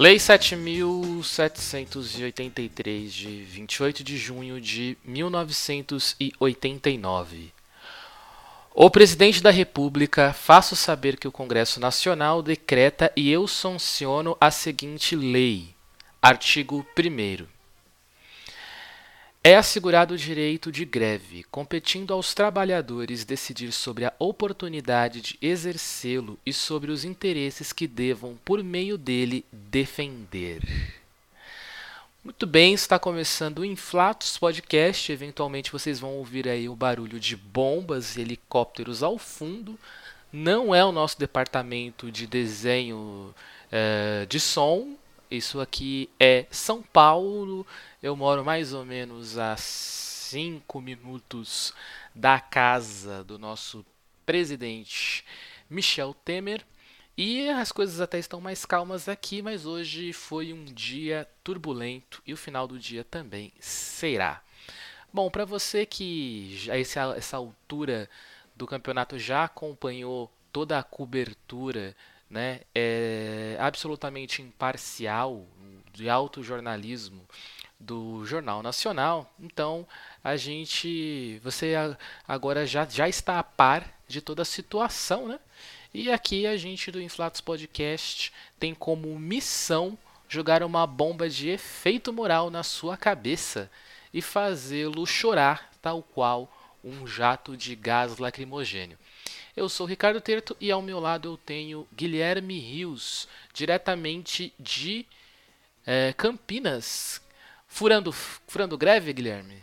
Lei 7.783, de 28 de junho de 1989. O Presidente da República faço saber que o Congresso Nacional decreta e eu sanciono a seguinte lei. Artigo 1. É assegurado o direito de greve, competindo aos trabalhadores decidir sobre a oportunidade de exercê-lo e sobre os interesses que devam, por meio dele, defender. Muito bem, está começando o Inflatos Podcast. Eventualmente vocês vão ouvir aí o barulho de bombas e helicópteros ao fundo. Não é o nosso departamento de desenho é, de som. Isso aqui é São Paulo. Eu moro mais ou menos a 5 minutos da casa do nosso presidente Michel Temer. E as coisas até estão mais calmas aqui, mas hoje foi um dia turbulento e o final do dia também será. Bom, para você que a essa, altura do campeonato já acompanhou toda a cobertura, né, é absolutamente imparcial de alto jornalismo do Jornal Nacional. Então, a gente, você agora já, já está a par de toda a situação, né? E aqui a gente do Inflatos Podcast tem como missão jogar uma bomba de efeito moral na sua cabeça e fazê-lo chorar, tal qual um jato de gás lacrimogênio. Eu sou Ricardo Terto e ao meu lado eu tenho Guilherme Rios, diretamente de é, Campinas. Furando, furando greve, Guilherme?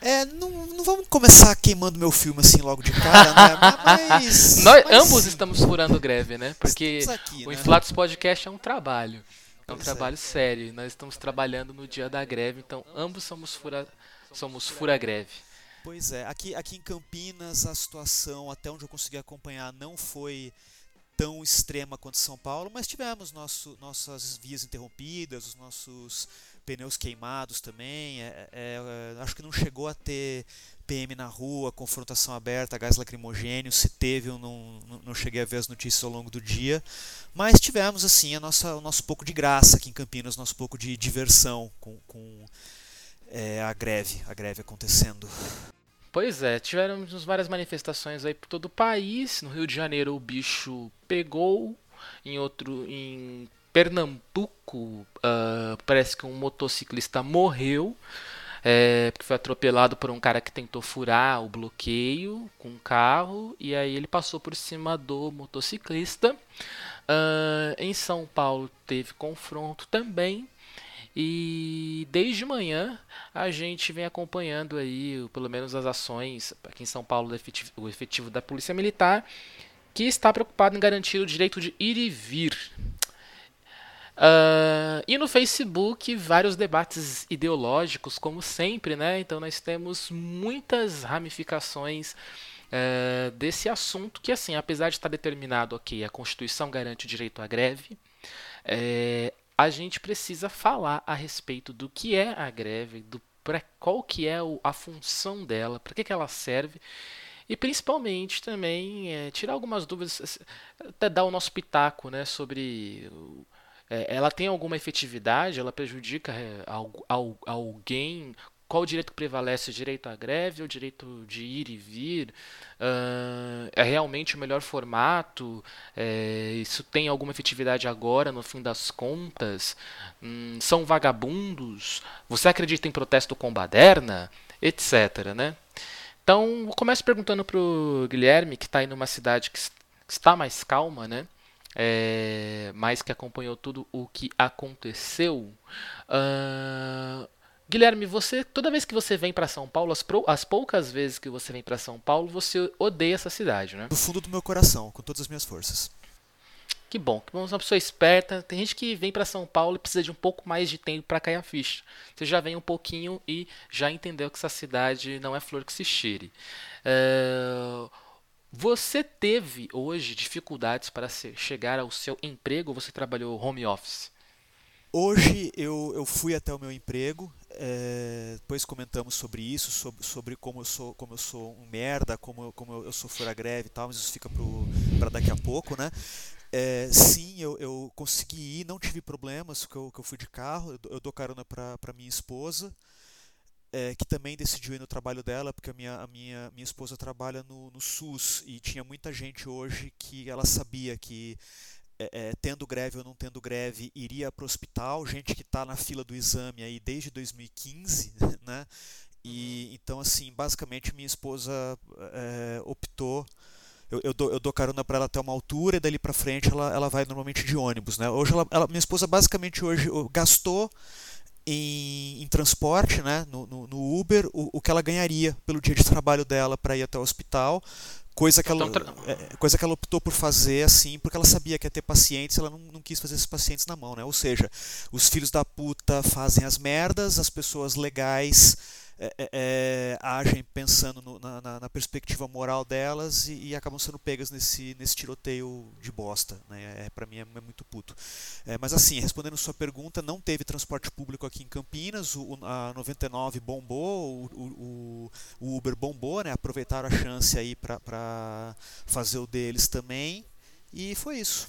É, não, não vamos começar queimando meu filme assim logo de cara, né? Mas. Nós mas... ambos estamos furando greve, né? Porque aqui, o né? Inflatos Podcast é um trabalho. É um pois é. trabalho é. sério. Nós estamos trabalhando no dia da greve, então ambos somos fura, somos fura greve. Pois é, aqui, aqui em Campinas a situação, até onde eu consegui acompanhar, não foi tão extrema quanto São Paulo, mas tivemos nosso, nossas vias interrompidas, os nossos pneus queimados também. É, é, é, acho que não chegou a ter PM na rua, confrontação aberta, gás lacrimogênio. Se teve, eu não, não cheguei a ver as notícias ao longo do dia. Mas tivemos assim a nossa, o nosso pouco de graça aqui em Campinas, nosso pouco de diversão com, com é, a greve, a greve acontecendo. Pois é, tivemos várias manifestações aí por todo o país. No Rio de Janeiro o bicho pegou, em outro, em Pernambuco uh, parece que um motociclista morreu. É, porque foi atropelado por um cara que tentou furar o bloqueio com um carro e aí ele passou por cima do motociclista. Uh, em São Paulo teve confronto também. E desde manhã a gente vem acompanhando aí, pelo menos as ações aqui em São Paulo, efetivo, o efetivo da Polícia Militar, que está preocupado em garantir o direito de ir e vir. Uh, e no Facebook, vários debates ideológicos, como sempre, né? Então nós temos muitas ramificações uh, desse assunto que, assim, apesar de estar determinado, ok, a Constituição garante o direito à greve, é, a gente precisa falar a respeito do que é a greve, do pra, qual que é o, a função dela, para que, que ela serve e principalmente também é, tirar algumas dúvidas, até dar o nosso pitaco né, sobre é, ela tem alguma efetividade, ela prejudica é, alguém, qual o direito que prevalece? O direito à greve ou o direito de ir e vir? Uh, é realmente o melhor formato? É, isso tem alguma efetividade agora, no fim das contas? Hum, são vagabundos? Você acredita em protesto com baderna? Etc. Né? Então, começo perguntando para o Guilherme, que está aí numa cidade que está mais calma, né? É, mas que acompanhou tudo o que aconteceu. Uh, Guilherme, você toda vez que você vem para São Paulo, as, pro, as, poucas vezes que você vem para São Paulo, você odeia essa cidade, né? Do fundo do meu coração, com todas as minhas forças. Que bom, que você é uma pessoa esperta. Tem gente que vem para São Paulo e precisa de um pouco mais de tempo para cair a ficha. Você já vem um pouquinho e já entendeu que essa cidade não é flor que se cheire. É... Você teve hoje dificuldades para chegar ao seu emprego ou você trabalhou home office? Hoje eu, eu fui até o meu emprego, é, depois comentamos sobre isso, sobre, sobre como, eu sou, como eu sou um merda, como, como eu sou fora greve e tal, mas isso fica para daqui a pouco, né? É, sim, eu, eu consegui ir, não tive problemas, porque eu, que eu fui de carro, eu, eu dou carona para minha esposa, é, que também decidiu ir no trabalho dela, porque a minha, a minha, minha esposa trabalha no, no SUS e tinha muita gente hoje que ela sabia que é, é, tendo greve ou não tendo greve, iria para o hospital, gente que está na fila do exame aí desde 2015, né? E uhum. então assim, basicamente minha esposa é, optou eu, eu, dou, eu dou carona para ela até uma altura e dali para frente ela, ela vai normalmente de ônibus, né? Hoje ela, ela, minha esposa basicamente hoje gastou em, em transporte, né, no, no, no Uber, o, o, que ela ganharia pelo dia de trabalho dela para ir até o hospital, coisa que, ela, então, é, coisa que ela optou por fazer assim, porque ela sabia que ia ter pacientes, ela não, não quis fazer esses pacientes na mão, né? Ou seja, os filhos da puta fazem as merdas, as pessoas legais é, é, é, agem pensando no, na, na, perspectiva moral delas e, e, acabam sendo pegas nesse, nesse tiroteio de bosta. Né? É, para mim é, é, muito puto. Mas assim, respondendo sua pergunta, não teve transporte público aqui em Campinas, o, a 99 bombou, o, o, o Uber bombou, né? aproveitaram a chance aí para fazer o deles também e foi isso.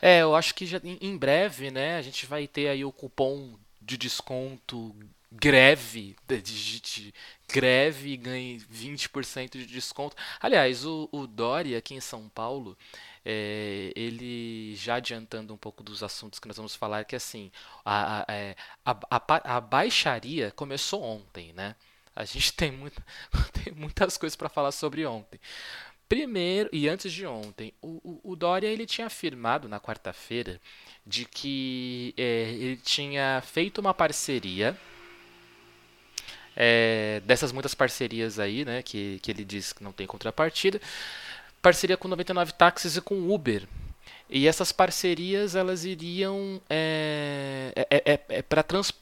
É, eu acho que já, em breve, né, a gente vai ter aí o cupom de desconto greve, digite greve e ganhe 20% de desconto. Aliás, o, o Dória aqui em São Paulo, é, ele já adiantando um pouco dos assuntos que nós vamos falar, que assim, a, a, é, a, a baixaria começou ontem, né? A gente tem, muito, tem muitas coisas para falar sobre ontem. Primeiro, e antes de ontem, o, o, o Dória ele tinha afirmado na quarta-feira de que é, ele tinha feito uma parceria é, dessas muitas parcerias aí, né, que, que ele diz que não tem contrapartida, parceria com 99 táxis e com Uber. E essas parcerias elas iriam é, é, é, é, é para trans,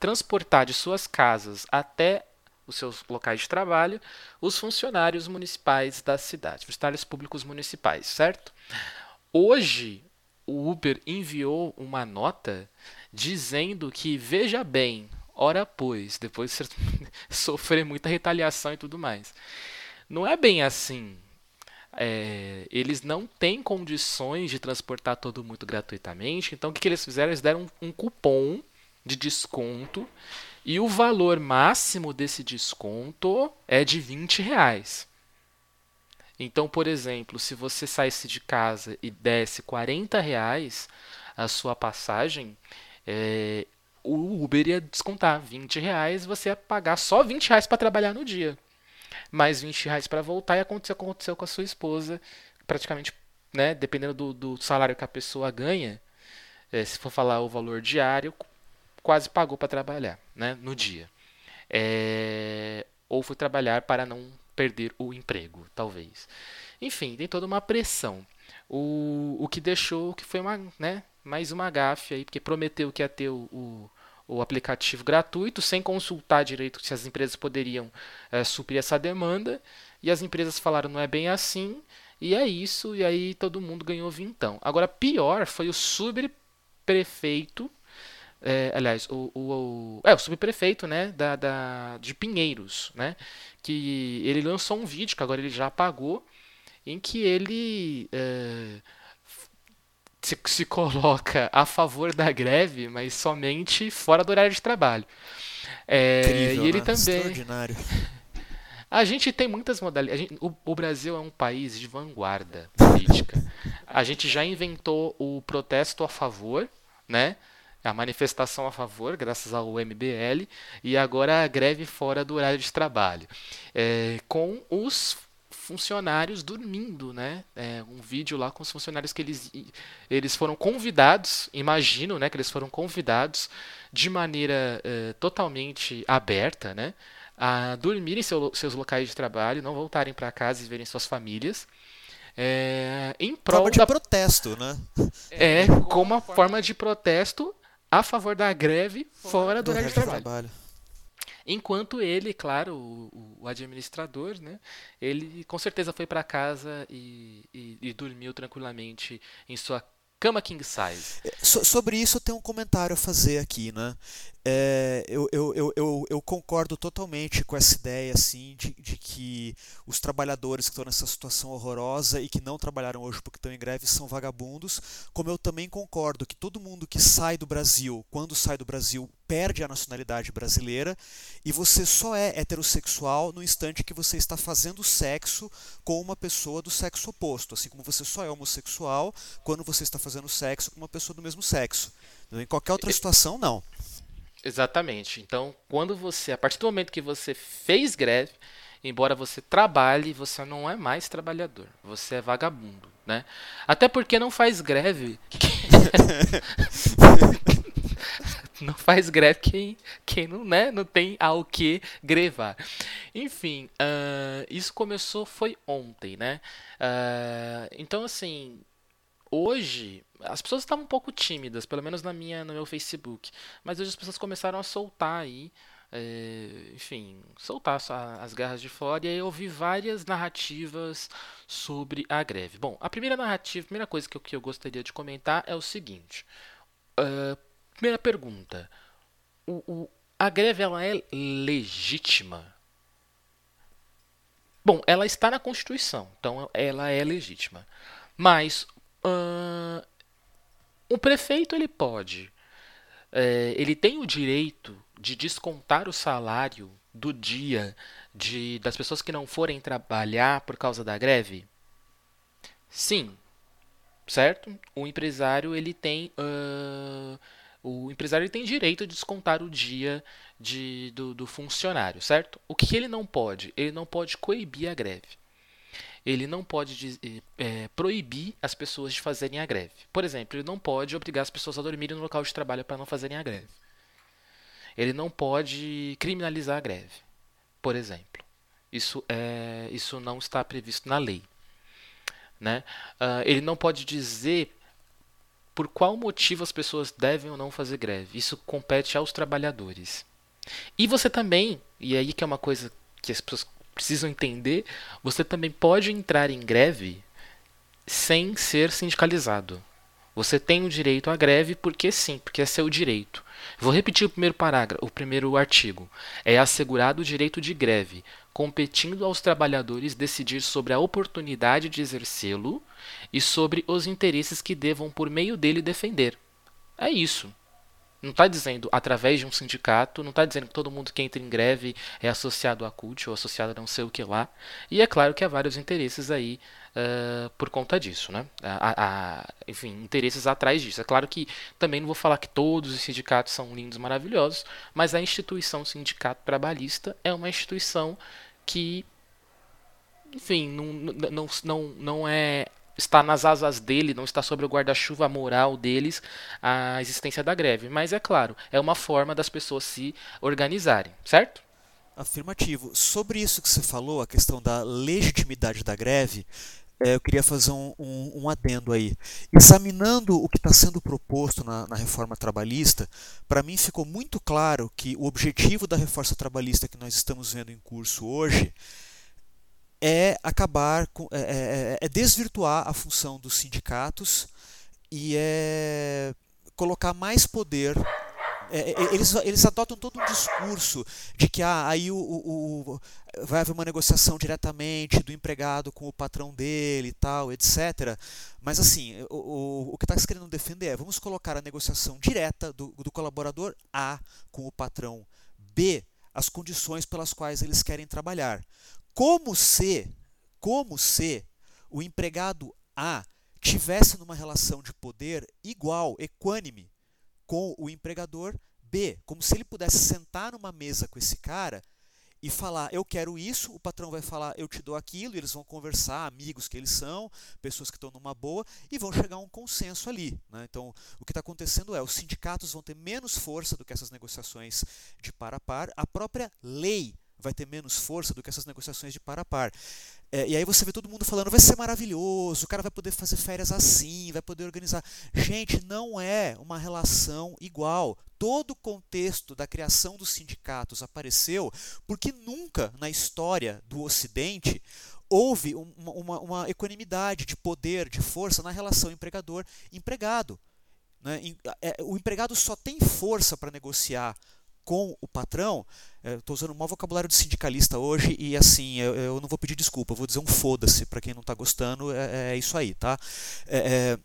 transportar de suas casas até os seus locais de trabalho os funcionários municipais da cidade, funcionários públicos municipais, certo? Hoje o Uber enviou uma nota dizendo que veja bem, Ora, pois, depois você sofrer muita retaliação e tudo mais. Não é bem assim. É, eles não têm condições de transportar todo mundo gratuitamente. Então, o que, que eles fizeram? Eles deram um, um cupom de desconto e o valor máximo desse desconto é de 20 reais. Então, por exemplo, se você saísse de casa e desse 40 reais a sua passagem, é, o Uber ia descontar 20 reais, você ia pagar só 20 reais para trabalhar no dia. Mais 20 reais para voltar e aconteceu, aconteceu com a sua esposa, praticamente, né, dependendo do, do salário que a pessoa ganha, é, se for falar o valor diário, quase pagou para trabalhar né, no dia. É, ou foi trabalhar para não perder o emprego, talvez. Enfim, tem toda uma pressão. O, o que deixou que foi uma, né, mais uma gafe aí, porque prometeu que ia ter o, o, o aplicativo gratuito, sem consultar direito se as empresas poderiam é, suprir essa demanda, e as empresas falaram não é bem assim, e é isso, e aí todo mundo ganhou vintão. Agora, pior foi o subprefeito, é, aliás, o, o, o, é, o subprefeito né, da, da, de Pinheiros, né, que ele lançou um vídeo, que agora ele já apagou, em que ele... É, se, se coloca a favor da greve, mas somente fora do horário de trabalho. É, Incrível, e ele né? também. Extraordinário. A gente tem muitas modalidades. O, o, Brasil é um país de vanguarda política. A gente já inventou o protesto a favor, né? A manifestação a favor, graças ao MBL, e agora a greve fora do horário de trabalho. É, com os funcionários dormindo, né? É, um vídeo lá com os funcionários que eles, eles foram convidados, imagino, né? Que eles foram convidados de maneira é, totalmente aberta, né? A dormir em seu, seus locais de trabalho, não voltarem para casa e verem suas famílias. É, em prol forma de da... protesto, né? É, como uma forma de protesto a favor da greve fora do horário de trabalho. trabalho. Enquanto ele, claro, o, o administrador, né, ele com certeza foi para casa e, e, e dormiu tranquilamente em sua cama king size. É, so, sobre isso eu tenho um comentário a fazer aqui, né? É, eu, eu, eu, eu, concordo totalmente com essa ideia assim de, de que os trabalhadores que estão nessa situação horrorosa e que não trabalharam hoje porque estão em greve são vagabundos, como eu também concordo que todo mundo que sai do Brasil, quando sai do Brasil, perde a nacionalidade brasileira e você só é heterossexual no instante que você está fazendo sexo com uma pessoa do sexo oposto, assim como você só é homossexual quando você está fazendo sexo com uma pessoa do mesmo sexo. Em qualquer outra situação, não. Exatamente. Então, quando você, a partir do momento que você fez greve, embora você trabalhe, você não é mais trabalhador, você é vagabundo, né? Até porque não faz greve. não faz greve quem, quem não, né, não tem ao que grevar. Enfim, uh, isso começou foi ontem, né? Uh, então, assim, hoje as pessoas estavam um pouco tímidas, pelo menos na minha, no meu Facebook. Mas hoje as pessoas começaram a soltar aí, é, enfim, soltar as garras de fora. E aí eu vi várias narrativas sobre a greve. Bom, a primeira narrativa, a primeira coisa que eu, que eu gostaria de comentar é o seguinte. Uh, primeira pergunta. O, o, a greve ela é legítima? Bom, ela está na Constituição, então ela é legítima. Mas uh, o prefeito ele pode, é, ele tem o direito de descontar o salário do dia de, das pessoas que não forem trabalhar por causa da greve? Sim, certo? O empresário ele tem uh, o empresário ele tem direito de descontar o dia de, do, do funcionário, certo? O que ele não pode? Ele não pode coibir a greve ele não pode é, proibir as pessoas de fazerem a greve. Por exemplo, ele não pode obrigar as pessoas a dormirem no local de trabalho para não fazerem a greve. Ele não pode criminalizar a greve, por exemplo. Isso, é, isso não está previsto na lei. Né? Uh, ele não pode dizer por qual motivo as pessoas devem ou não fazer greve. Isso compete aos trabalhadores. E você também, e aí que é uma coisa que as pessoas precisam entender, você também pode entrar em greve sem ser sindicalizado. Você tem o direito à greve porque sim, porque é seu direito. Vou repetir o primeiro parágrafo, o primeiro artigo. É assegurado o direito de greve, competindo aos trabalhadores decidir sobre a oportunidade de exercê-lo e sobre os interesses que devam por meio dele defender. É isso. Não está dizendo através de um sindicato, não está dizendo que todo mundo que entra em greve é associado à CUT ou associado a não sei o que lá. E é claro que há vários interesses aí uh, por conta disso, né? enfim, interesses atrás disso. É claro que também não vou falar que todos os sindicatos são lindos, maravilhosos, mas a instituição sindicato trabalhista é uma instituição que, enfim, não, não, não, não é está nas asas dele, não está sobre o guarda-chuva moral deles a existência da greve. Mas é claro, é uma forma das pessoas se organizarem, certo? Afirmativo. Sobre isso que você falou, a questão da legitimidade da greve, é, eu queria fazer um, um, um, adendo aí. Examinando o que está sendo proposto na, na reforma trabalhista, para mim ficou muito claro que o objetivo da reforma trabalhista que nós estamos vendo em curso hoje é acabar com, é, é, é, desvirtuar a função dos sindicatos e é colocar mais poder é, é, eles, eles adotam todo um discurso de que ah, aí o, o, o, vai haver uma negociação diretamente do empregado com o patrão dele e tal, etc. Mas assim, o, o, que está se querendo defender é vamos colocar a negociação direta do, do colaborador A com o patrão B, as condições pelas quais eles querem trabalhar. Como se, como se o empregado A tivesse numa relação de poder igual, equânime, com o empregador B, como se ele pudesse sentar numa mesa com esse cara e falar, eu quero isso, o patrão vai falar, eu te dou aquilo, e eles vão conversar, amigos que eles são, pessoas que estão numa boa, e vão chegar a um consenso ali. Né? Então, o que está acontecendo é, os sindicatos vão ter menos força do que essas negociações de par a par, a própria lei vai ter menos força do que essas negociações de par a par. É, e aí você vê todo mundo falando, vai ser maravilhoso, o cara vai poder fazer férias assim, vai poder organizar. Gente, não é uma relação igual. Todo o contexto da criação dos sindicatos apareceu porque nunca na história do Ocidente houve uma, uma, uma equanimidade de poder, de força na relação empregador-empregado. Né? É, o empregado só tem força para negociar com o patrão, estou usando um mau vocabulário de sindicalista hoje e assim, eu, eu não vou pedir desculpa, vou dizer um foda-se para quem não está gostando, é, é, isso aí, tá? É,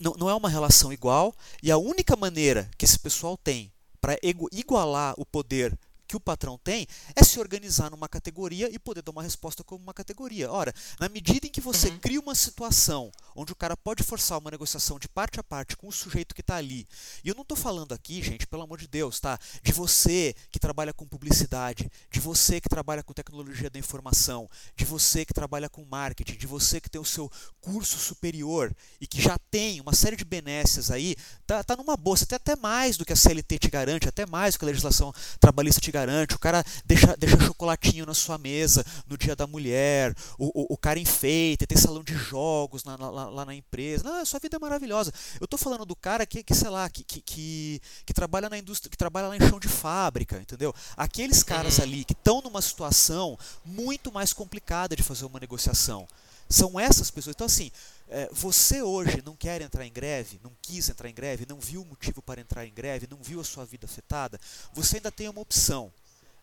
não, não é uma relação igual e a única maneira que esse pessoal tem para igualar o poder que o patrão tem é se organizar numa categoria e poder dar uma resposta como uma categoria. Ora, na medida em que você uhum. cria uma situação onde o cara pode forçar uma negociação de parte a parte com o sujeito que está ali, e eu não estou falando aqui, gente, pelo amor de Deus, tá? De você que trabalha com publicidade, de você que trabalha com tecnologia da informação, de você que trabalha com marketing, de você que tem o seu curso superior e que já tem uma série de benesses aí, tá, tá numa você tem até mais do que a CLT te garante, até mais do que a legislação trabalhista te garante, o cara deixa, deixa chocolatinho na sua mesa no dia da mulher, o, o, o cara enfeita, tem salão de jogos na, lá, lá, na empresa. Não, sua vida é maravilhosa. Eu estou falando do cara que, que sei lá, que, que, que, que, trabalha na indústria, que trabalha lá em chão de fábrica, entendeu? Aqueles caras uhum. ali que estão numa situação muito mais complicada de fazer uma negociação. São essas pessoas. Então, assim, é, você hoje não quer entrar em greve, não quis entrar em greve, não viu o motivo para entrar em greve, não viu a sua vida afetada, você ainda tem uma opção.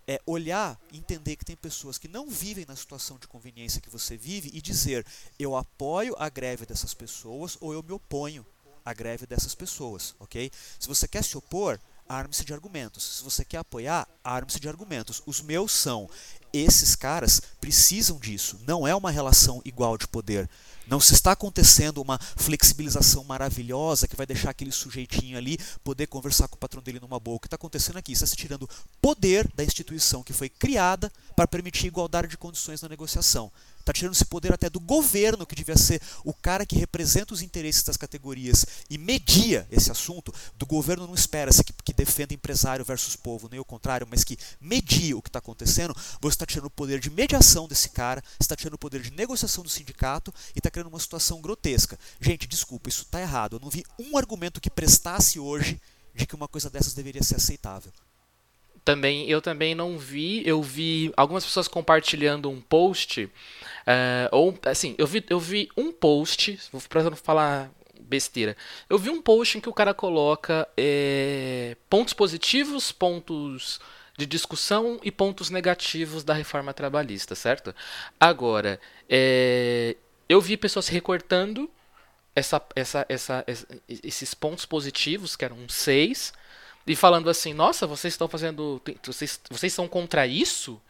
É olhar, entender que tem pessoas que não vivem na situação de conveniência que você vive e dizer: eu apoio a greve dessas pessoas ou eu me oponho à greve dessas pessoas, ok? Se você quer se opor, arme-se de argumentos. Se você quer apoiar, arme-se de argumentos. Os meus são: esses caras precisam disso. Não é uma relação igual de poder. Não se está acontecendo uma flexibilização maravilhosa que vai deixar aquele sujeitinho ali poder conversar com o patrão dele numa boa. O que está acontecendo aqui? Está se tirando poder da instituição que foi criada para permitir igualdade de condições na negociação. Está tirando esse poder até do governo, que devia ser o cara que representa os interesses das categorias e media esse assunto. Do governo não espera-se que, que defenda empresário versus povo, nem o contrário, mas que media o que está acontecendo. Você está tirando o poder de mediação desse cara, está tirando o poder de negociação do sindicato e está criando uma situação grotesca. Gente, desculpa, isso está errado. Eu não vi um argumento que prestasse hoje de que uma coisa dessas deveria ser aceitável também eu também não vi eu vi algumas pessoas compartilhando um post Uh, ou, assim, eu vi, eu vi um post, pra não falar besteira, eu vi um post em que o cara coloca é, pontos positivos, pontos de discussão e pontos negativos da reforma trabalhista, certo? Agora, é, eu vi pessoas recortando essa, essa, essa, esses pontos positivos, que eram seis, e falando assim, nossa, vocês estão fazendo. Vocês, vocês são contra isso?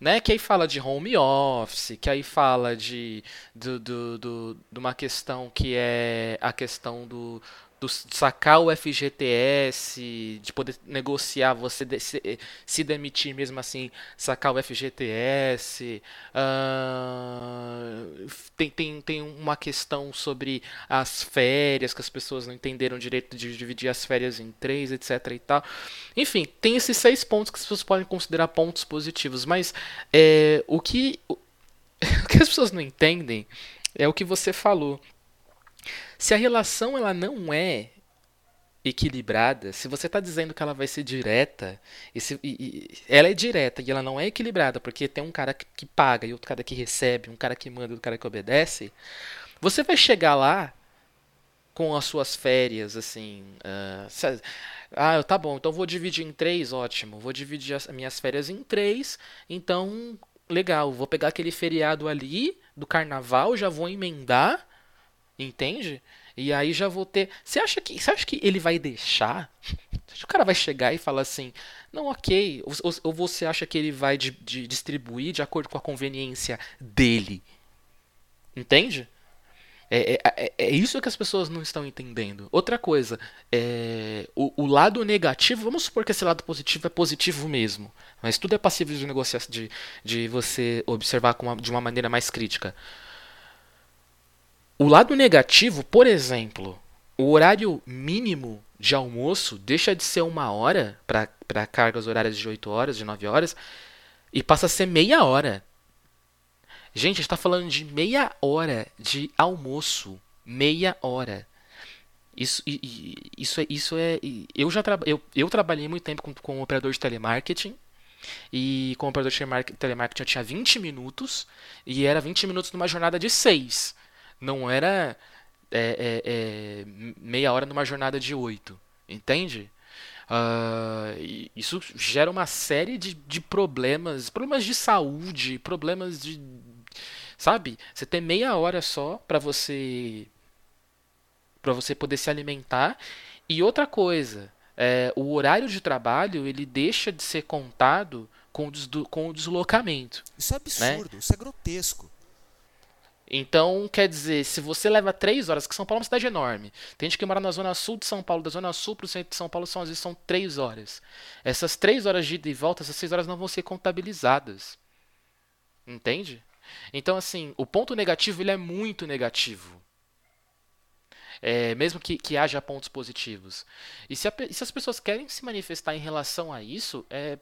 né? Que aí fala de home office, que aí fala de, do, do, do, de uma questão que é a questão do, do sacar o FGTS, de poder negociar, você de, se, se, demitir mesmo assim, sacar o FGTS. Uh, tem, tem, tem uma questão sobre as férias, que as pessoas não entenderam direito de dividir as férias em três, etc. e tal. Enfim, tem esses seis pontos que as pessoas podem considerar pontos positivos, mas é, o, que, o que as pessoas não entendem é o que você falou se a relação ela não é equilibrada, se você está dizendo que ela vai ser direta, e, se, e, e, ela é direta e ela não é equilibrada porque tem um cara que, que paga e outro cara que recebe, um cara que manda e outro cara que obedece, você vai chegar lá com as suas férias, assim. Uh, ah, tá bom, então vou dividir em três, ótimo. Vou dividir as minhas férias em três, então legal. Vou pegar aquele feriado ali do carnaval, já vou emendar Entende? E aí já vou ter. Você acha que, você acha que ele vai deixar? O cara vai chegar e falar assim: não, ok. Ou, ou você acha que ele vai de, de distribuir de acordo com a conveniência dele? Entende? É, é, é, é, isso que as pessoas não estão entendendo. Outra coisa, é, o, o, lado negativo, vamos supor que esse lado positivo é positivo mesmo, mas tudo é passível de negociação, de, de você observar uma, de uma maneira mais crítica. O lado negativo, por exemplo, o horário mínimo de almoço deixa de ser uma hora para cargas horárias de 8 horas, de 9 horas, e passa a ser meia hora. Gente, a gente está falando de meia hora de almoço. Meia hora. Isso, isso, é, isso é. Eu já eu, eu trabalhei muito tempo com, com um operador de telemarketing. E com o operador de telemarketing eu tinha 20 minutos. E era 20 minutos numa jornada de 6. Não era é, é, é, meia hora numa jornada de oito. Entende? Uh, isso gera uma série de, de problemas, problemas de saúde, problemas de. Sabe? Você tem meia hora só para você. para você poder se alimentar. E outra coisa, é, o horário de trabalho ele deixa de ser contado com o, com o deslocamento. Isso é absurdo, né? isso é grotesco. Então, quer dizer, se você leva três horas, que São Paulo é uma cidade enorme, tem gente que mora na zona sul de São Paulo, da zona sul para o centro de São Paulo são, às vezes são três horas. Essas três horas de ida e volta, essas seis horas não vão ser contabilizadas. Entende? Então, assim, o ponto negativo ele é muito negativo. É, mesmo que, que haja pontos positivos. E se, a, se, as pessoas querem se manifestar em relação a isso, é,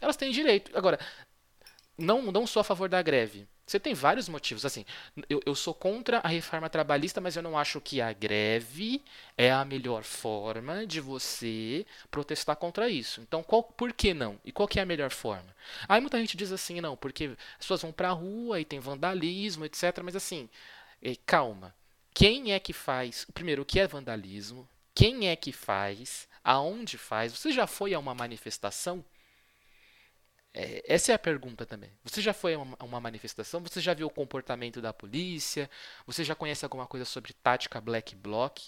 elas têm direito. Agora, não, não sou a favor da greve. Você tem vários motivos. Assim, eu, eu sou contra a reforma trabalhista, mas eu não acho que a greve é a melhor forma de você protestar contra isso. Então, qual, por que não? E qual que é a melhor forma? Aí muita gente diz assim, não, porque as pessoas vão pra rua e tem vandalismo, etc. Mas assim, é, calma. Quem é que faz? Primeiro, o que é vandalismo? Quem é que faz? Aonde faz? Você já foi a uma manifestação? É, essa é a pergunta também. Você já foi a uma, uma, manifestação? Você já viu o comportamento da polícia? Você já conhece alguma coisa sobre tática black bloc?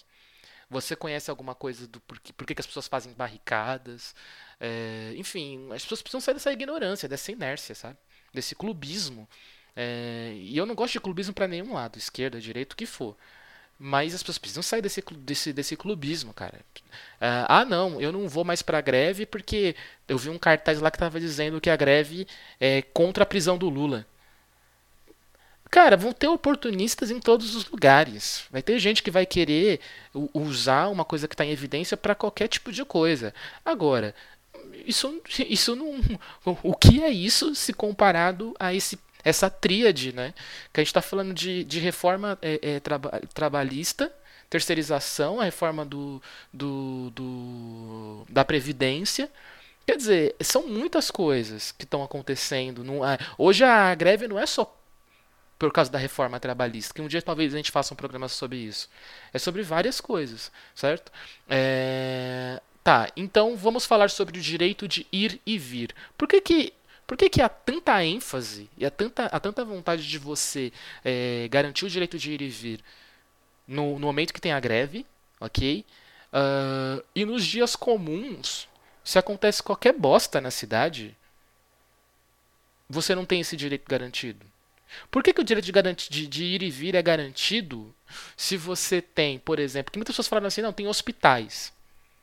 Você conhece alguma coisa do por que as pessoas fazem barricadas? É, enfim, as pessoas precisam sair dessa ignorância, dessa inércia, sabe? Desse clubismo. É, e eu não gosto de clubismo para nenhum lado, esquerda, direita, o que for. Mas as pessoas precisam sair desse, desse, desse clubismo, cara. Uh, ah, não, eu não vou mais pra greve porque eu vi um cartaz lá que tava dizendo que a greve é contra a prisão do Lula. Cara, vão ter oportunistas em todos os lugares. Vai ter gente que vai querer usar uma coisa que está em evidência para qualquer tipo de coisa. Agora, isso, isso não. O que é isso se comparado a esse essa tríade, né? Que a gente está falando de, de reforma é, é, traba, trabalhista, terceirização, a reforma do, do, do, da Previdência. Quer dizer, são muitas coisas que estão acontecendo. Não, hoje a greve não é só por causa da reforma trabalhista, que um dia talvez a gente faça um programa sobre isso. É sobre várias coisas, certo? É... Tá, então vamos falar sobre o direito de ir e vir. Por que, que por que, que há tanta ênfase e há tanta, há tanta vontade de você é, garantir o direito de ir e vir no, no momento que tem a greve, ok? Uh, e nos dias comuns, se acontece qualquer bosta na cidade, você não tem esse direito garantido. Por que, que o direito de, de, de, ir e vir é garantido se você tem, por exemplo, que muitas pessoas falam assim, não, tem hospitais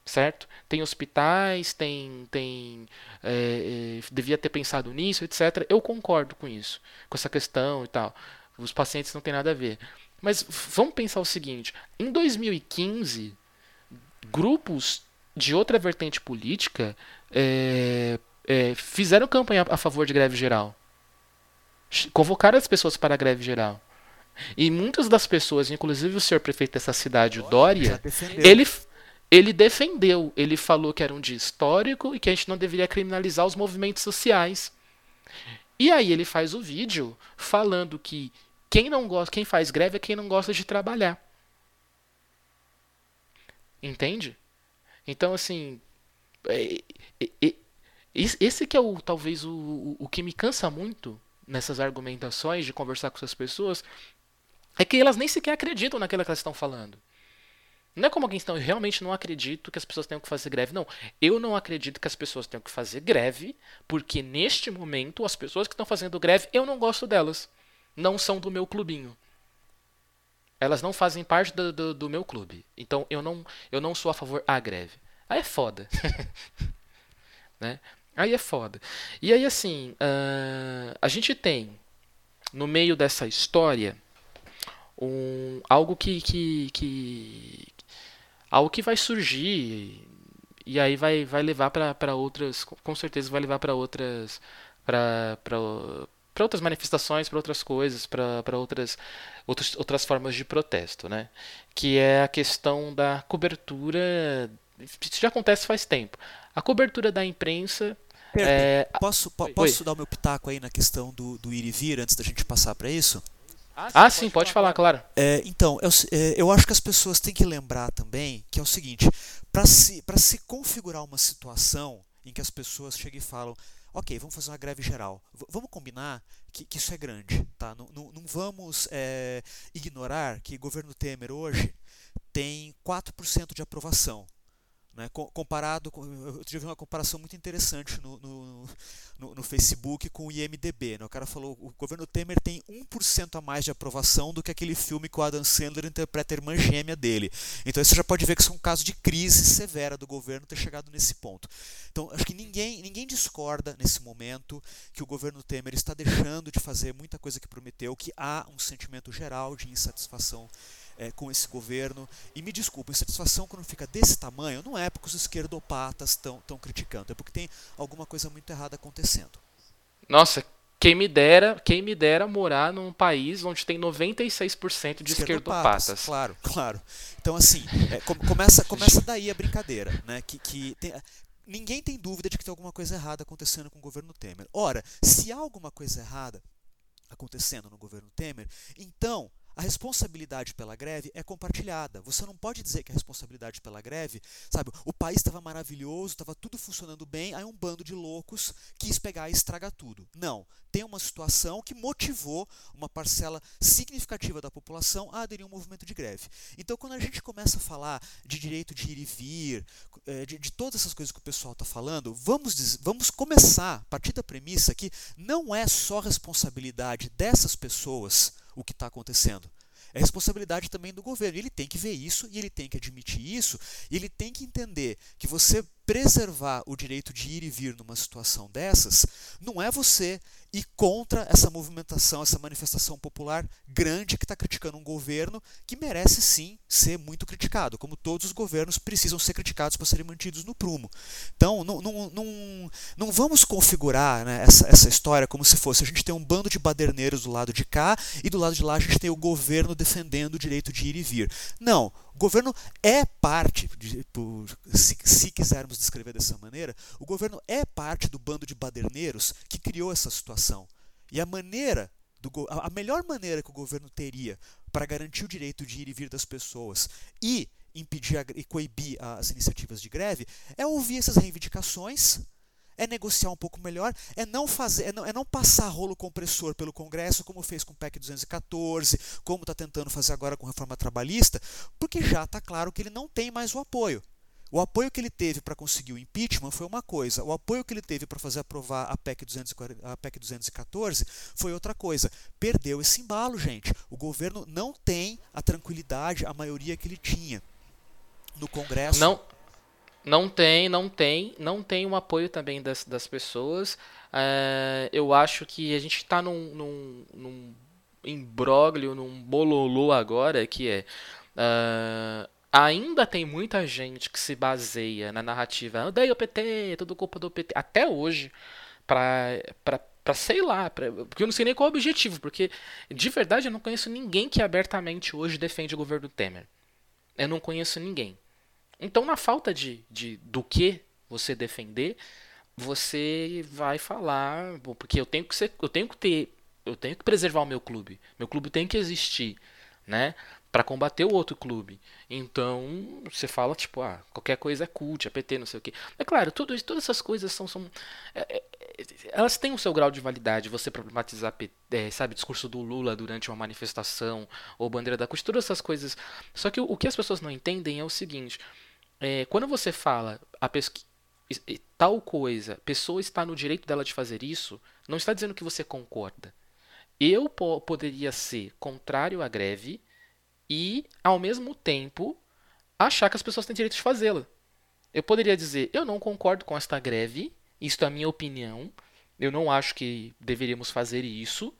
certo? Tem hospitais, tem, tem é, é, devia ter pensado nisso, etc. Eu concordo com isso, com essa questão e tal. Os pacientes não têm nada a ver. Mas vamos pensar o seguinte: em 2015, grupos de outra vertente política é, é, fizeram campanha a favor de greve geral, convocaram as pessoas para a greve geral. E muitas das pessoas, inclusive o senhor prefeito dessa cidade, o Dória, ele, ele defendeu, ele falou que era um dia histórico e que a gente não deveria criminalizar os movimentos sociais. E aí ele faz o vídeo falando que quem não gosta, quem faz greve é quem não gosta de trabalhar. Entende? Então assim, é, é, é, esse que é o talvez o, o, o que me cansa muito nessas argumentações de conversar com essas pessoas é que elas nem sequer acreditam naquilo que elas estão falando. Não é como alguém então, eu realmente não acredito que as pessoas tenham que fazer greve. Não, eu não acredito que as pessoas tenham que fazer greve, porque neste momento as pessoas que estão fazendo greve, eu não gosto delas. Não são do meu clubinho. Elas não fazem parte do, do, do meu clube. Então eu não, eu não sou a favor da greve. Aí é foda. né? Aí é foda. E aí assim, uh, a gente tem no meio dessa história um, algo que, que, que, algo que vai surgir e aí vai, vai levar para outras, com certeza vai levar para outras, para outras manifestações, para outras coisas, para outras, outras, outras formas de protesto, né? Que é a questão da cobertura. Isso já acontece faz tempo. A cobertura da imprensa. é... Posso, po posso dar o meu pitaco aí na questão do, do ir e vir antes da gente passar para isso? Ah, sim, pode, falar, claro. É, então, eu, é, eu acho que as pessoas têm que lembrar também que é o seguinte: para se, se configurar uma situação em que as pessoas chegam e falam, ok, vamos fazer uma greve geral, v vamos combinar que, que, isso é grande, tá? Não, não, não vamos é, ignorar que o governo Temer hoje tem 4% de aprovação. Né? Comparado com, eu tive uma comparação muito interessante no, no, no, no Facebook com o IMDB. Né? O cara falou o governo Temer tem 1% a mais de aprovação do que aquele filme que o Adam Sandler interpreta a irmã gêmea dele. Então você já pode ver que isso é um caso de crise severa do governo ter chegado nesse ponto. Então acho que ninguém, ninguém discorda nesse momento que o governo Temer está deixando de fazer muita coisa que prometeu, que há um sentimento geral de insatisfação é, com esse governo. E me desculpa, insatisfação quando fica desse tamanho não é porque os esquerdopatas estão criticando, é porque tem alguma coisa muito errada acontecendo. Nossa, quem me dera, quem me dera morar num país onde tem 96% de esquerdopatas. esquerdopatas. Claro, claro. Então assim, é, começa, começa daí a brincadeira, né? Que, que tem, ninguém tem dúvida de que tem alguma coisa errada acontecendo com o governo Temer. Ora, se há alguma coisa errada acontecendo no governo Temer, então a responsabilidade pela greve é compartilhada. Você não pode dizer que a responsabilidade pela greve, sabe, o país estava maravilhoso, estava tudo funcionando bem, aí um bando de loucos quis pegar e estragar tudo. Não. Tem uma situação que motivou uma parcela significativa da população a aderir a um movimento de greve. Então, quando a gente começa a falar de direito de ir e vir, eh, de, de todas essas coisas que o pessoal está falando, vamos, vamos começar a partir da premissa que não é só responsabilidade dessas pessoas o que está acontecendo. É responsabilidade também do governo. Ele tem que ver isso e ele tem que admitir isso e ele tem que entender que você preservar o direito de ir e vir numa situação dessas não é você ir contra essa movimentação, essa manifestação popular grande que está criticando um governo que merece sim ser muito criticado, como todos os governos precisam ser criticados para serem mantidos no prumo. Então, não, não, não, não vamos configurar né, essa, essa história como se fosse a gente tem um bando de baderneiros do lado de cá e do lado de lá a gente tem o governo defendendo o direito de ir e vir. Não, governo é parte, de, por, se, se, quisermos descrever dessa maneira, o governo é parte do bando de baderneiros que criou essa situação. E a maneira, do, a melhor maneira que o governo teria para garantir o direito de ir e vir das pessoas e impedir e coibir as iniciativas de greve é ouvir essas reivindicações é negociar um pouco melhor, é não fazer, é não, é não passar rolo compressor pelo Congresso, como fez com o PEC 214, como está tentando fazer agora com a reforma trabalhista, porque já está claro que ele não tem mais o apoio. O apoio que ele teve para conseguir o impeachment foi uma coisa, o apoio que ele teve para fazer aprovar a PEC, 240, a PEC 214 foi outra coisa. Perdeu esse embalo, gente. O governo não tem a tranquilidade, a maioria que ele tinha no Congresso. Não, não tem, não tem, não tem um apoio também das, das pessoas. É, eu acho que a gente está num, num, num imbróglio, num bololô agora, que é. Uh, ainda tem muita gente que se baseia na narrativa odeio o PT, tudo culpa do PT, até hoje, para para sei lá, pra, porque eu não sei nem qual é o objetivo, porque de verdade eu não conheço ninguém que abertamente hoje defende o governo Temer. Eu não conheço ninguém. Então, na falta de, de do que você defender, você vai falar, porque eu tenho que ser, eu tenho que ter, eu tenho que preservar o meu clube. Meu clube tem que existir, né? Para combater o outro clube. Então, você fala, tipo, ah, qualquer coisa é cult, é PT, não sei o quê. É claro, tudo, todas essas coisas são. são é, é, elas têm o seu grau de validade. Você problematizar, é, sabe, discurso do Lula durante uma manifestação, ou bandeira da todas essas coisas. Só que o, o que as pessoas não entendem é o seguinte: é, quando você fala a tal coisa, pessoa está no direito dela de fazer isso, não está dizendo que você concorda. Eu po poderia ser contrário à greve e, ao mesmo tempo, achar que as pessoas têm direito de fazê-la. Eu poderia dizer, eu não concordo com esta greve, isto é a minha opinião, eu não acho que deveríamos fazer isso,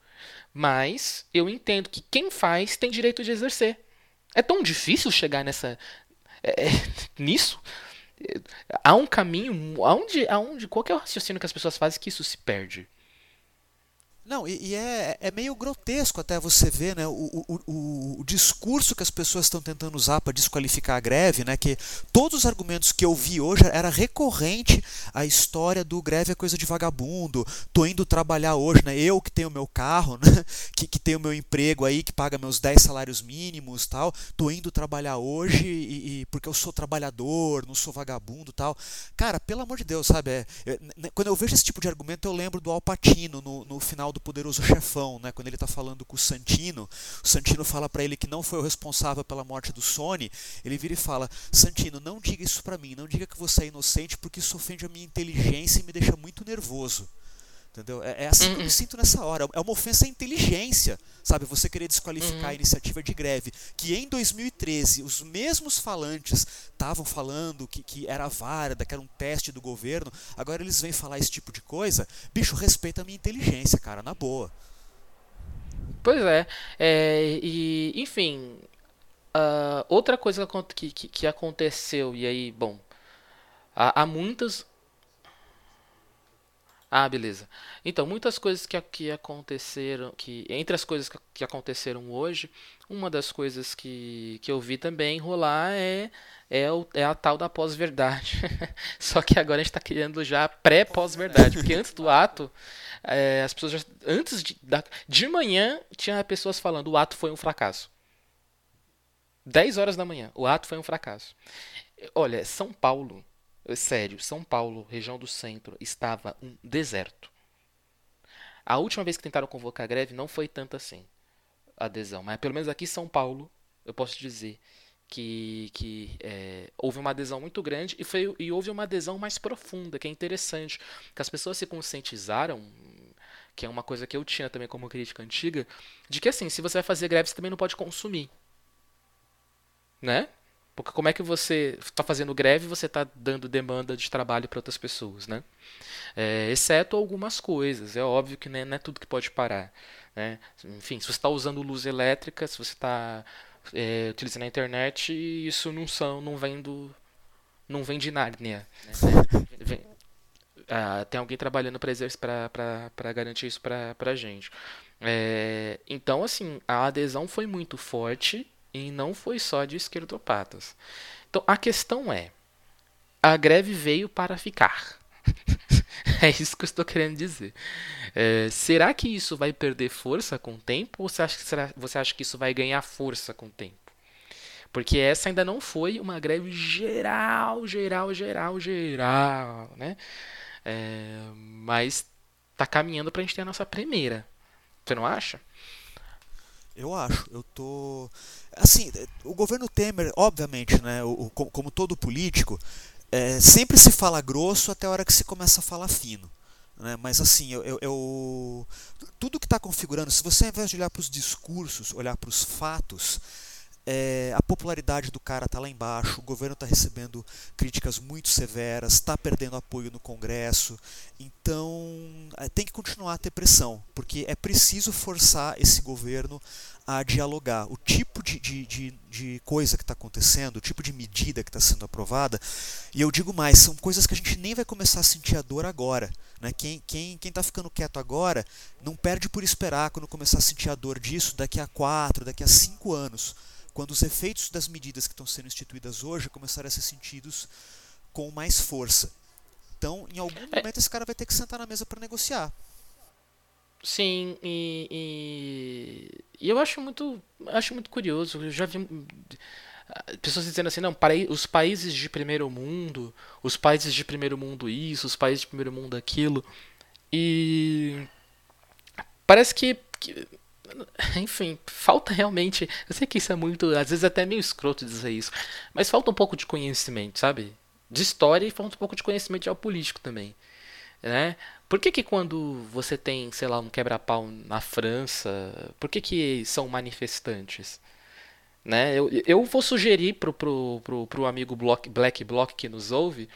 mas eu entendo que quem faz tem direito de exercer. É tão difícil chegar nessa, é, é, nisso, há um caminho, aonde, aonde, qual é o raciocínio que as pessoas fazem que isso se perde? Não, e, e é, é, meio grotesco até você ver né, o, o, o, o discurso que as pessoas estão tentando usar para desqualificar a greve, né, que todos os argumentos que eu vi hoje era recorrente a história do greve é coisa de vagabundo, tô indo trabalhar hoje, né, eu que tenho meu carro, né, que, que tenho meu emprego aí, que paga meus 10 salários mínimos tal, tô indo trabalhar hoje e, e porque eu sou trabalhador, não sou vagabundo tal. Cara, pelo amor de Deus, sabe, é, é, quando eu vejo esse tipo de argumento eu lembro do Alpatino no, no final do Poderoso Chefão, né? Quando ele está falando com o Santino, o Santino fala para ele que não foi o responsável pela morte do Sony. Ele vira e fala: Santino, não diga isso para mim, não diga que você é inocente, porque isso ofende a minha inteligência e me deixa muito nervoso. Entendeu? É, é assim que eu me uhum. sinto nessa hora. É uma ofensa à inteligência, sabe? Você querer desqualificar uhum. a iniciativa de greve. Que em 2013 os mesmos falantes estavam falando que, que era válida, que era um teste do governo. Agora eles vêm falar esse tipo de coisa. Bicho, respeita a minha inteligência, cara, na boa. Pois é. é e, enfim. Uh, outra coisa que, que, que aconteceu, e aí, bom. Há, há muitas ah, beleza. Então, muitas coisas que, que aconteceram, que entre as coisas que, que aconteceram hoje, uma das coisas que, que eu vi também rolar é, é, o, é a tal da pós-verdade. Só que agora a gente está criando já pré-pós-verdade, porque antes do ato, é, as pessoas já, antes de, da, de manhã tinha pessoas falando o ato foi um fracasso. 10 horas da manhã, o ato foi um fracasso. Olha, São Paulo Sério, São Paulo, região do centro, estava um deserto. A última vez que tentaram convocar a greve não foi tanto assim a adesão, mas pelo menos aqui em São Paulo eu posso dizer que, que é, houve uma adesão muito grande e, foi, e houve uma adesão mais profunda, que é interessante, que as pessoas se conscientizaram, que é uma coisa que eu tinha também como crítica antiga, de que assim, se você vai fazer greve, você também não pode consumir. Né? Porque como é que você está fazendo greve e você está dando demanda de trabalho para outras pessoas, né? É, exceto algumas coisas. É óbvio que né, não é tudo que pode parar. Né? Enfim, se você está usando luz elétrica, se você está é, utilizando a internet, isso não são, não vem do, não vem de Nárnia. Né? Vem, ah, tem alguém trabalhando para garantir isso para a gente. É, então, assim, a adesão foi muito forte e não foi só de esquerdopatas. Então a questão é: a greve veio para ficar. é isso que eu estou querendo dizer. É, será que isso vai perder força com o tempo? Ou você acha, que, será, você acha que isso vai ganhar força com o tempo? Porque essa ainda não foi uma greve geral, geral, geral, geral, né? É, mas está caminhando para a gente ter a nossa primeira. Você não acha? Eu acho. Eu tô. Assim, o governo Temer, obviamente, né, o, como todo político, é, sempre se fala grosso até a hora que se começa a falar fino. Né? Mas assim, eu, eu, eu tudo que está configurando, se você ao invés de olhar para os discursos, olhar para os fatos, é, a popularidade do cara está lá embaixo, o governo está recebendo críticas muito severas, está perdendo apoio no Congresso, então é, tem que continuar a ter pressão, porque é preciso forçar esse governo a dialogar. O tipo de, de, de, de coisa que está acontecendo, o tipo de medida que está sendo aprovada, e eu digo mais, são coisas que a gente nem vai começar a sentir a dor agora. Né? Quem está quem, quem tá ficando quieto agora não perde por esperar quando começar a sentir a dor disso daqui a quatro, daqui a cinco anos quando os efeitos das medidas que estão sendo instituídas hoje começarem a ser sentidos com mais força. Então, em algum é. momento, esse cara vai ter que sentar na mesa para negociar. Sim, e, e, e, eu acho muito, acho muito curioso. Eu já vi pessoas dizendo assim, não, para os países de primeiro mundo, os países de primeiro mundo isso, os países de primeiro mundo aquilo. E parece que, que enfim, falta realmente. Eu sei que isso é muito. Às vezes é até meio escroto dizer isso. Mas falta um pouco de conhecimento, sabe? De história e falta um pouco de conhecimento geopolítico também. Né? Por que, que quando você tem, sei lá, um quebra-pau na França, por que, que são manifestantes? Né? Eu, eu vou sugerir pro, pro, pro, pro amigo Block, Black Block que nos ouve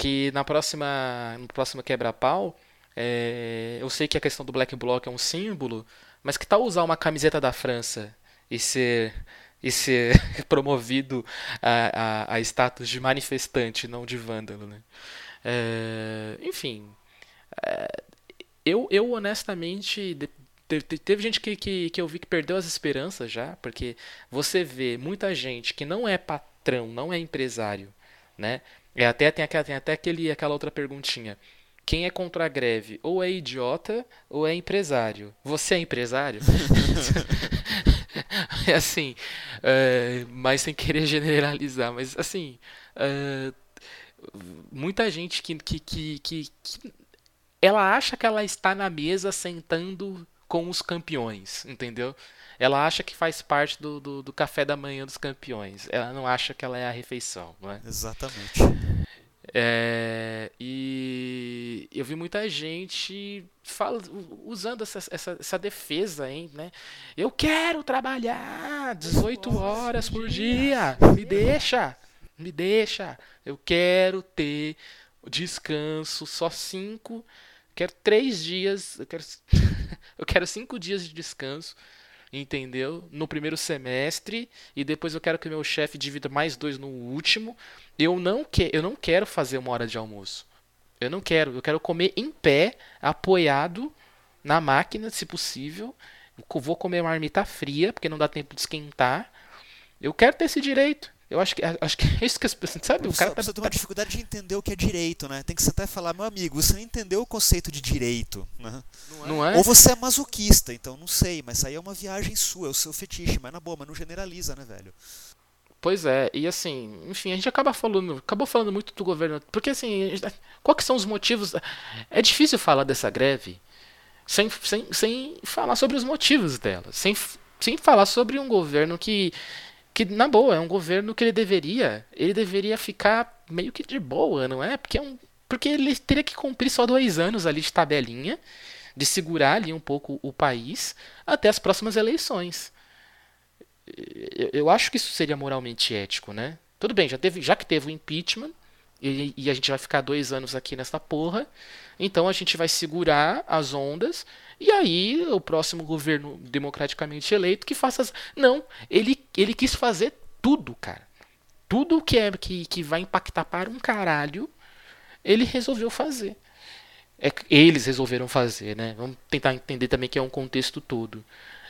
que na próxima, no próximo quebra-pau, é, eu sei que a questão do Black Bloc é um símbolo, mas que tal usar uma camiseta da França e ser, e ser promovido a, a, a status de manifestante, não de vândalo? Né? É, enfim, é, eu, eu honestamente, teve, teve gente que, que, que eu vi que perdeu as esperanças já, porque você vê muita gente que não é patrão, não é empresário, né? É, até tem, tem até aquele, aquela outra perguntinha. Quem é contra a greve ou é idiota ou é empresário. Você é empresário? é assim, uh, mas sem querer generalizar, mas assim, uh, muita gente que, que, que, que, que ela acha que ela está na mesa sentando com os campeões, entendeu? Ela acha que faz parte do, do, do, café da manhã dos campeões. Ela não acha que ela é a refeição, não é? Exatamente. É, e eu vi muita gente fala, usando essa, essa, essa, defesa, hein, né? Eu quero trabalhar 18 horas por dia. Me deixa, me deixa. Eu quero ter descanso só cinco. Quero três dias. Eu quero, eu quero cinco dias de descanso entendeu? No primeiro semestre e depois eu quero que meu chefe divida mais dois no último. Eu não, que, eu não quero fazer uma hora de almoço. Eu não quero. Eu quero comer em pé, apoiado na máquina, se possível. Eu vou comer uma marmita fria, porque não dá tempo de esquentar. Eu quero ter esse direito. Eu acho que, acho que é isso que as pessoas. Sabe? O cara tá, você tem uma dificuldade de entender o que é direito, né? Tem que até falar, meu amigo, você não entendeu o conceito de direito. Né? Não, é? não é? Ou você é masoquista, então não sei, mas isso aí é uma viagem sua, é o seu fetiche, mas na boa, mas não generaliza, né, velho? Pois é, e assim, enfim, a gente acaba falando, acabou falando muito do governo, porque assim, quais que são os motivos? É difícil falar dessa greve sem, sem, sem falar sobre os motivos dela, sem, sem falar sobre um governo que que na boa é um governo que ele deveria ele deveria ficar meio que de boa não é? Porque é um porque ele teria que cumprir só dois anos ali de tabelinha de segurar ali um pouco o país até as próximas eleições. Eu, eu acho que isso seria moralmente ético né? Tudo bem já teve já que teve o impeachment e, e a gente vai ficar dois anos aqui nessa porra então a gente vai segurar as ondas e aí o próximo governo democraticamente eleito que faça. As... Não, ele, ele quis fazer tudo, cara. Tudo que é que, que vai impactar para um caralho, ele resolveu fazer. É, eles resolveram fazer, né? Vamos tentar entender também que é um contexto todo.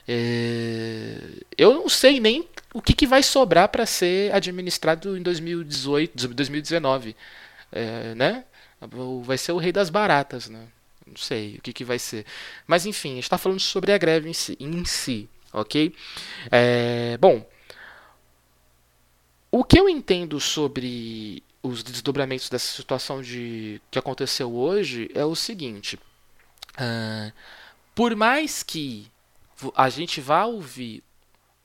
É, eu não sei nem o que, que vai sobrar para ser administrado em 2018, 2019, é, né? Vai ser o rei das baratas, né? Não sei o que, que vai ser. Mas enfim, está falando sobre a greve em si, em si ok? É, bom, o que eu entendo sobre os desdobramentos dessa situação de que aconteceu hoje é o seguinte: uh, por mais que a gente vá ouvir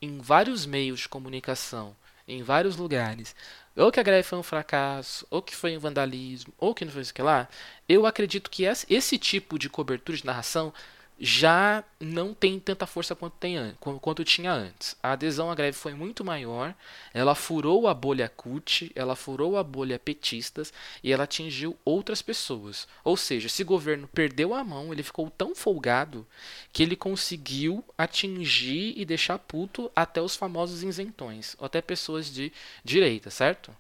em vários meios de comunicação, em vários lugares, ou que a greve foi um fracasso, ou que foi um vandalismo, ou que não foi isso que lá, eu acredito que esse tipo de cobertura de narração já não tem tanta força quanto, tem, quanto tinha antes. A adesão à greve foi muito maior, ela furou a bolha CUT, ela furou a bolha petistas e ela atingiu outras pessoas. Ou seja, esse governo perdeu a mão, ele ficou tão folgado que ele conseguiu atingir e deixar puto até os famosos isentões, até pessoas de direita, certo?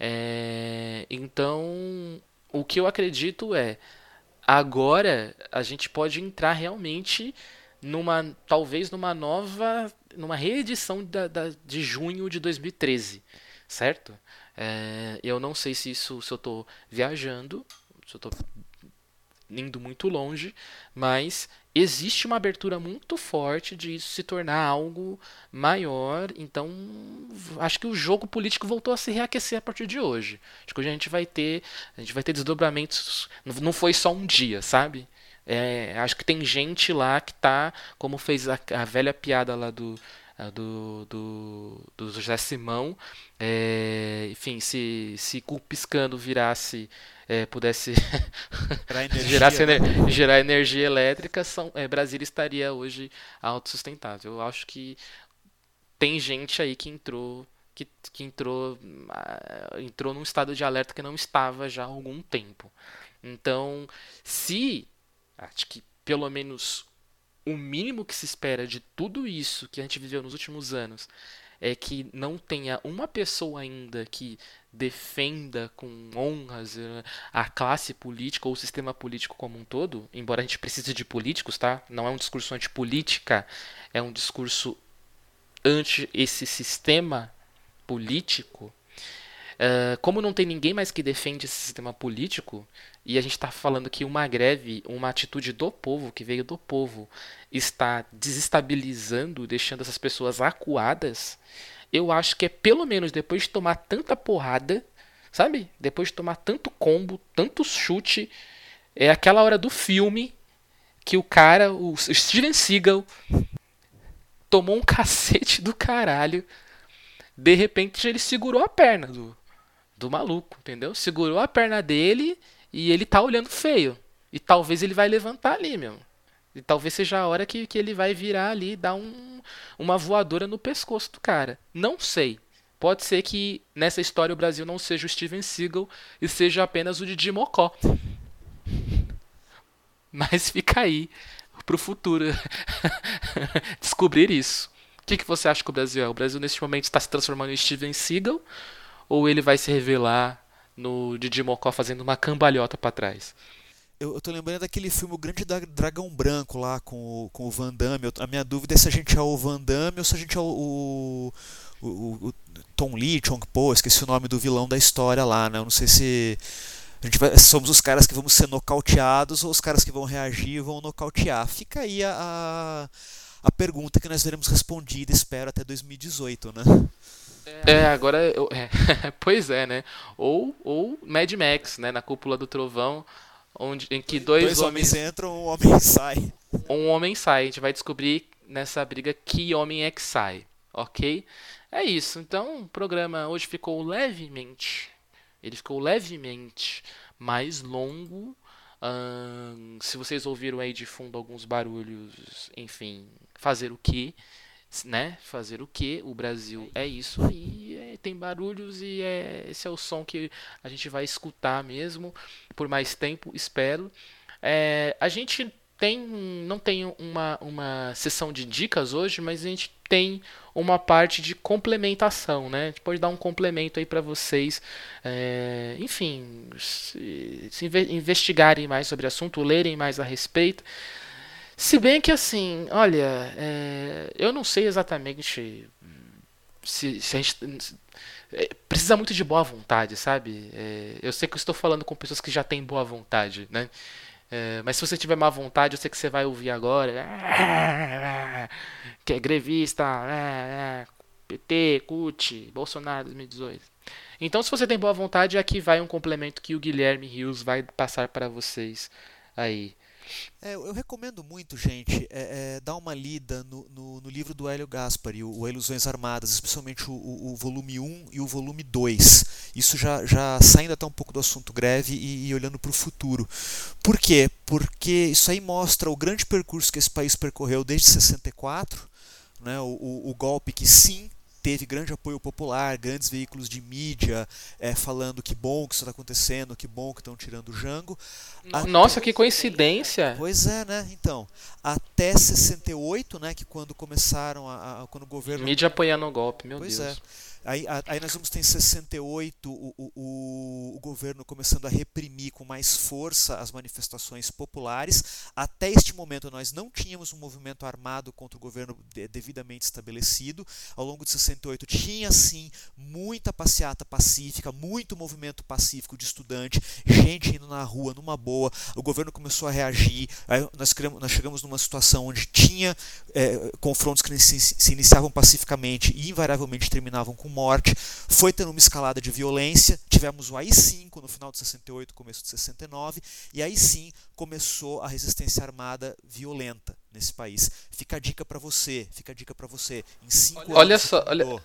É, então, o que eu acredito é agora a gente pode entrar realmente numa talvez numa nova numa reedição da, da de junho de 2013 certo? É, eu não sei se isso se eu estou viajando se eu estou indo muito longe mas existe uma abertura muito forte de isso se tornar algo maior. Então, acho que o jogo político voltou a se reaquecer a partir de hoje. Acho que hoje a gente vai ter, a gente vai ter desdobramentos. Não foi só um dia, sabe? É, acho que tem gente lá que tá, como fez a, a velha piada lá do do, do, do José Simão, é, enfim, se, se piscando virasse é, pudesse energia, né? gerar energia elétrica, São, é, Brasília estaria hoje autossustentável. Eu acho que tem gente aí que entrou que, que entrou uh, entrou num estado de alerta que não estava já há algum tempo. Então, se acho que pelo menos o mínimo que se espera de tudo isso que a gente viveu nos últimos anos é que não tenha uma pessoa ainda que defenda com honras eh, a classe política ou o sistema político como um todo, embora a gente precise de políticos, tá? Não é um discurso antipolítica, é um discurso anti esse sistema político. Uh, como não tem ninguém mais que defende esse sistema político, e a gente está falando que uma greve, uma atitude do povo, que veio do povo, está desestabilizando, deixando essas pessoas acuadas, eu acho que é pelo menos depois de tomar tanta porrada, sabe? Depois de tomar tanto combo, tanto chute, é aquela hora do filme que o cara, o Steven Seagal, tomou um cacete do caralho. De repente ele segurou a perna do, do maluco, entendeu? Segurou a perna dele e ele tá olhando feio. E talvez ele vai levantar ali, meu. E talvez seja a hora que, que ele vai virar ali e dar um, uma voadora no pescoço do cara. Não sei. Pode ser que nessa história o Brasil não seja o Steven Seagal e seja apenas o Didi Mocó. Mas fica aí pro futuro descobrir isso. O que, que você acha que o Brasil é? O Brasil neste momento está se transformando em Steven Seagal ou ele vai se revelar no Didi Mocó fazendo uma cambalhota para trás? eu, eu tô lembrando daquele filme O Grande Dragão Branco lá com o, com o Van Damme. Eu, a minha dúvida é se a gente é o Van Damme ou se a gente é o, o, o, Tom Lee, Chong Po, esqueci o nome do vilão da história lá, né? Eu não sei se a gente vai, somos os caras que vamos ser nocauteados ou os caras que vão reagir e vão nocautear. Fica aí a, a pergunta que nós veremos respondida, espero, até 2018, né? É, agora. Eu, é, pois é, né? Ou, ou Mad Max, né? Na cúpula do trovão onde, em que dois, dois homens, homens entram, um homem sai. Um homem sai. A gente vai descobrir nessa briga que homem é que sai, ok? É isso. Então, o programa hoje ficou levemente, ele ficou levemente mais longo. Hum, se vocês ouviram aí de fundo alguns barulhos, enfim, fazer o que? Né? Fazer o que? O Brasil é isso aí, é, tem barulhos e é, esse é o som que a gente vai escutar mesmo por mais tempo, espero. É, a gente tem, não tem uma, uma sessão de dicas hoje, mas a gente tem uma parte de complementação, né? A gente pode dar um complemento aí para vocês, é, enfim, se, se investigarem mais sobre o assunto, lerem mais a respeito. Se bem que assim, olha, é, eu não sei exatamente se, se a gente. É, precisa muito de boa vontade, sabe? É, eu sei que eu estou falando com pessoas que já têm boa vontade, né? É, mas se você tiver má vontade, eu sei que você vai ouvir agora. Que é grevista, PT, CUT, Bolsonaro 2018. Então, se você tem boa vontade, aqui vai um complemento que o Guilherme Rios vai passar para vocês aí. É, eu recomendo muito, gente, é, é, dar uma lida no, no, no, livro do Hélio Gaspari, o, o Ilusões Armadas, especialmente o, o, o, volume 1 e o volume 2. Isso já, já saindo até um pouco do assunto greve e, e olhando para o futuro. Por quê? Porque isso aí mostra o grande percurso que esse país percorreu desde 64, né, o, o golpe que sim teve grande apoio popular, grandes veículos de mídia é, falando que bom que isso está acontecendo, que bom que estão tirando o Jango. Nossa, até... que coincidência! Pois é, né? Então, até 68, né, que quando começaram a, a quando o governo mídia apoiando o golpe, meu pois Deus. É. Aí, aí nós vamos ter em 68 o, o, o governo começando a reprimir com mais força as manifestações populares. Até este momento nós não tínhamos um movimento armado contra o governo devidamente estabelecido. Ao longo de 68 tinha sim muita passeata pacífica, muito movimento pacífico de estudante, gente indo na rua numa boa. O governo começou a reagir. Aí nós, criamos, nós chegamos numa situação onde tinha é, confrontos que se, se iniciavam pacificamente e invariavelmente terminavam com morte, foi tendo uma escalada de violência, tivemos o AI-5 no final de 68, começo de 69, e aí sim começou a resistência armada violenta nesse país. Fica a dica para você, fica a dica para você. Em cinco olha anos, só, olha,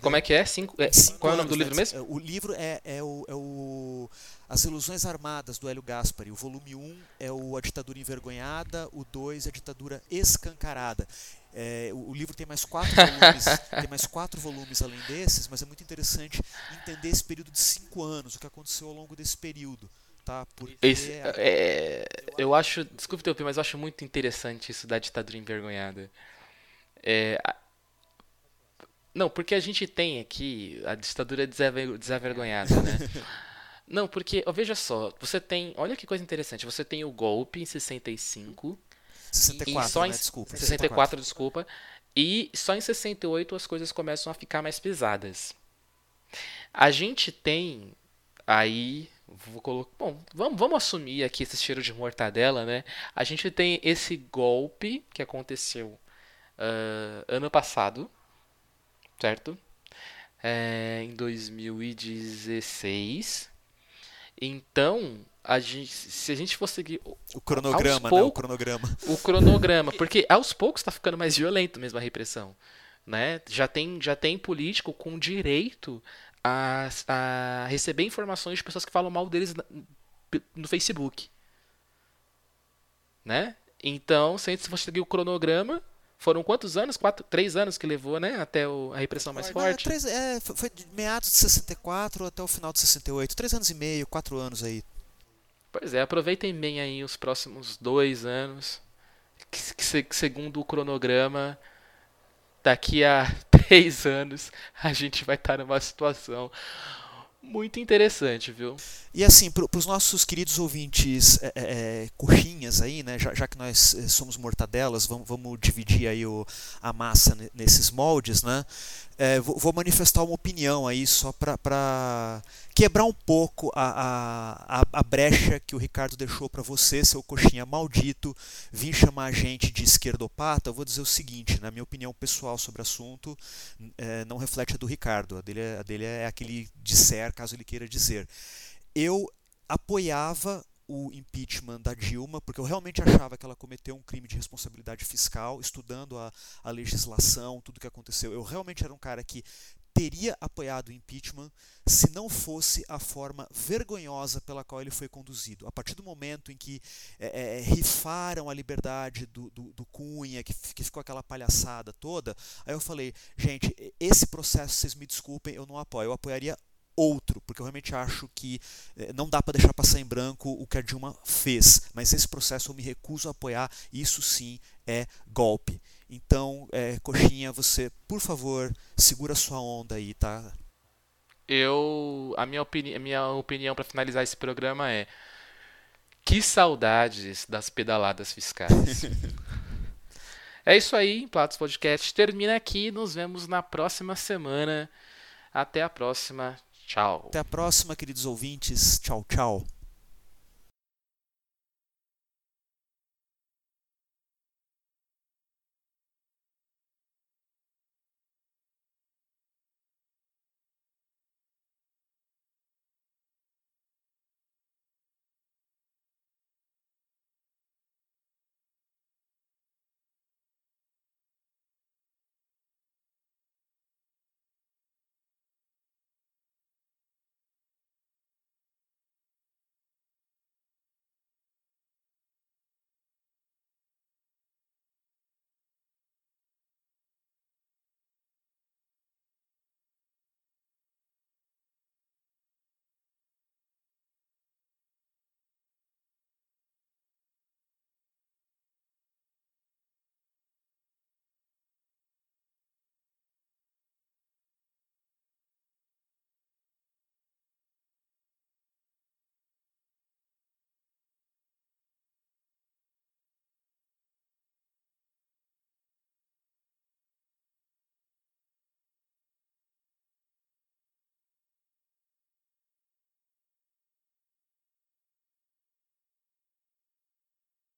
como é que é? Cinco, é Cinco qual é o nome do livro mesmo? O livro é, é, o, é o As Ilusões Armadas, do Hélio Gaspari. O volume 1 é o A Ditadura Envergonhada, o 2 é a Ditadura Escancarada. É, o, o, livro tem mais quatro volumes, tem mais quatro volumes além desses, mas é muito interessante entender esse período de cinco anos, o que aconteceu ao longo desse período. Tá? Porque esse, é, eu acho, desculpe interromper, mas eu acho muito interessante isso da ditadura envergonhada. É, Não, porque a gente tem aqui a ditadura desavergonhada, né? Não, porque, ó, veja só, você tem. Olha que coisa interessante. Você tem o golpe em 65. 64, e só né? em, Desculpa. 64, desculpa. E só em 68 as coisas começam a ficar mais pesadas. A gente tem aí. Vou colocar, bom, vamos, vamos assumir aqui esse cheiro de mortadela, né? A gente tem esse golpe que aconteceu uh, ano passado, certo? É, em 2016. Então, a gente, se a gente for seguir o cronograma, né? O cronograma. O cronograma, porque aos poucos está ficando mais violento mesmo a repressão, né? Já tem, já tem político com direito a, a receber informações de pessoas que falam mal deles no Facebook, né? Então, se a gente for seguir o cronograma, foram quantos anos? Quatro, três anos que levou, né? Até o, a repressão mais Não, forte? Três, é, foi de meados de 64 até o final de 68. Três anos e meio, quatro anos aí. Pois é, aproveitem bem aí os próximos dois anos. Que, que, que segundo o cronograma, daqui a três anos a gente vai estar numa situação muito interessante, viu? E assim, para os nossos queridos ouvintes é, é, é, coxinhas aí, né? Já, já, que nós é, somos mortadelas, vamos, vamos dividir aí o, a massa nesses moldes, né? É, vou, vou, manifestar uma opinião aí só para quebrar um pouco a, a, a, brecha que o Ricardo deixou para você, seu coxinha maldito, vir chamar a gente de esquerdopata. Eu vou dizer o seguinte, na minha opinião pessoal sobre o assunto, é, não reflete a do Ricardo. A dele, a dele é aquele disser, caso ele queira dizer. Eu apoiava o impeachment da Dilma, porque eu realmente achava que ela cometeu um crime de responsabilidade fiscal, estudando a, a legislação, tudo que aconteceu. Eu realmente era um cara que teria apoiado o impeachment se não fosse a forma vergonhosa pela qual ele foi conduzido. A partir do momento em que é, é, rifaram a liberdade do, do, do Cunha, que, que, ficou aquela palhaçada toda, aí eu falei, gente, esse processo, vocês me desculpem, eu não apoio. Eu apoiaria outro, porque eu realmente acho que eh, não dá para deixar passar em branco o que a Dilma fez, mas esse processo eu me recuso a apoiar, isso sim é golpe. Então, é, Coxinha, você, por favor, segura sua onda aí, tá? Eu, a minha, opini a minha opinião para finalizar esse programa é que saudades das pedaladas fiscais. é isso aí, Platos Podcast termina aqui, nos vemos na próxima semana. Até a próxima. Tchau. Até a próxima, queridos ouvintes. Tchau, tchau.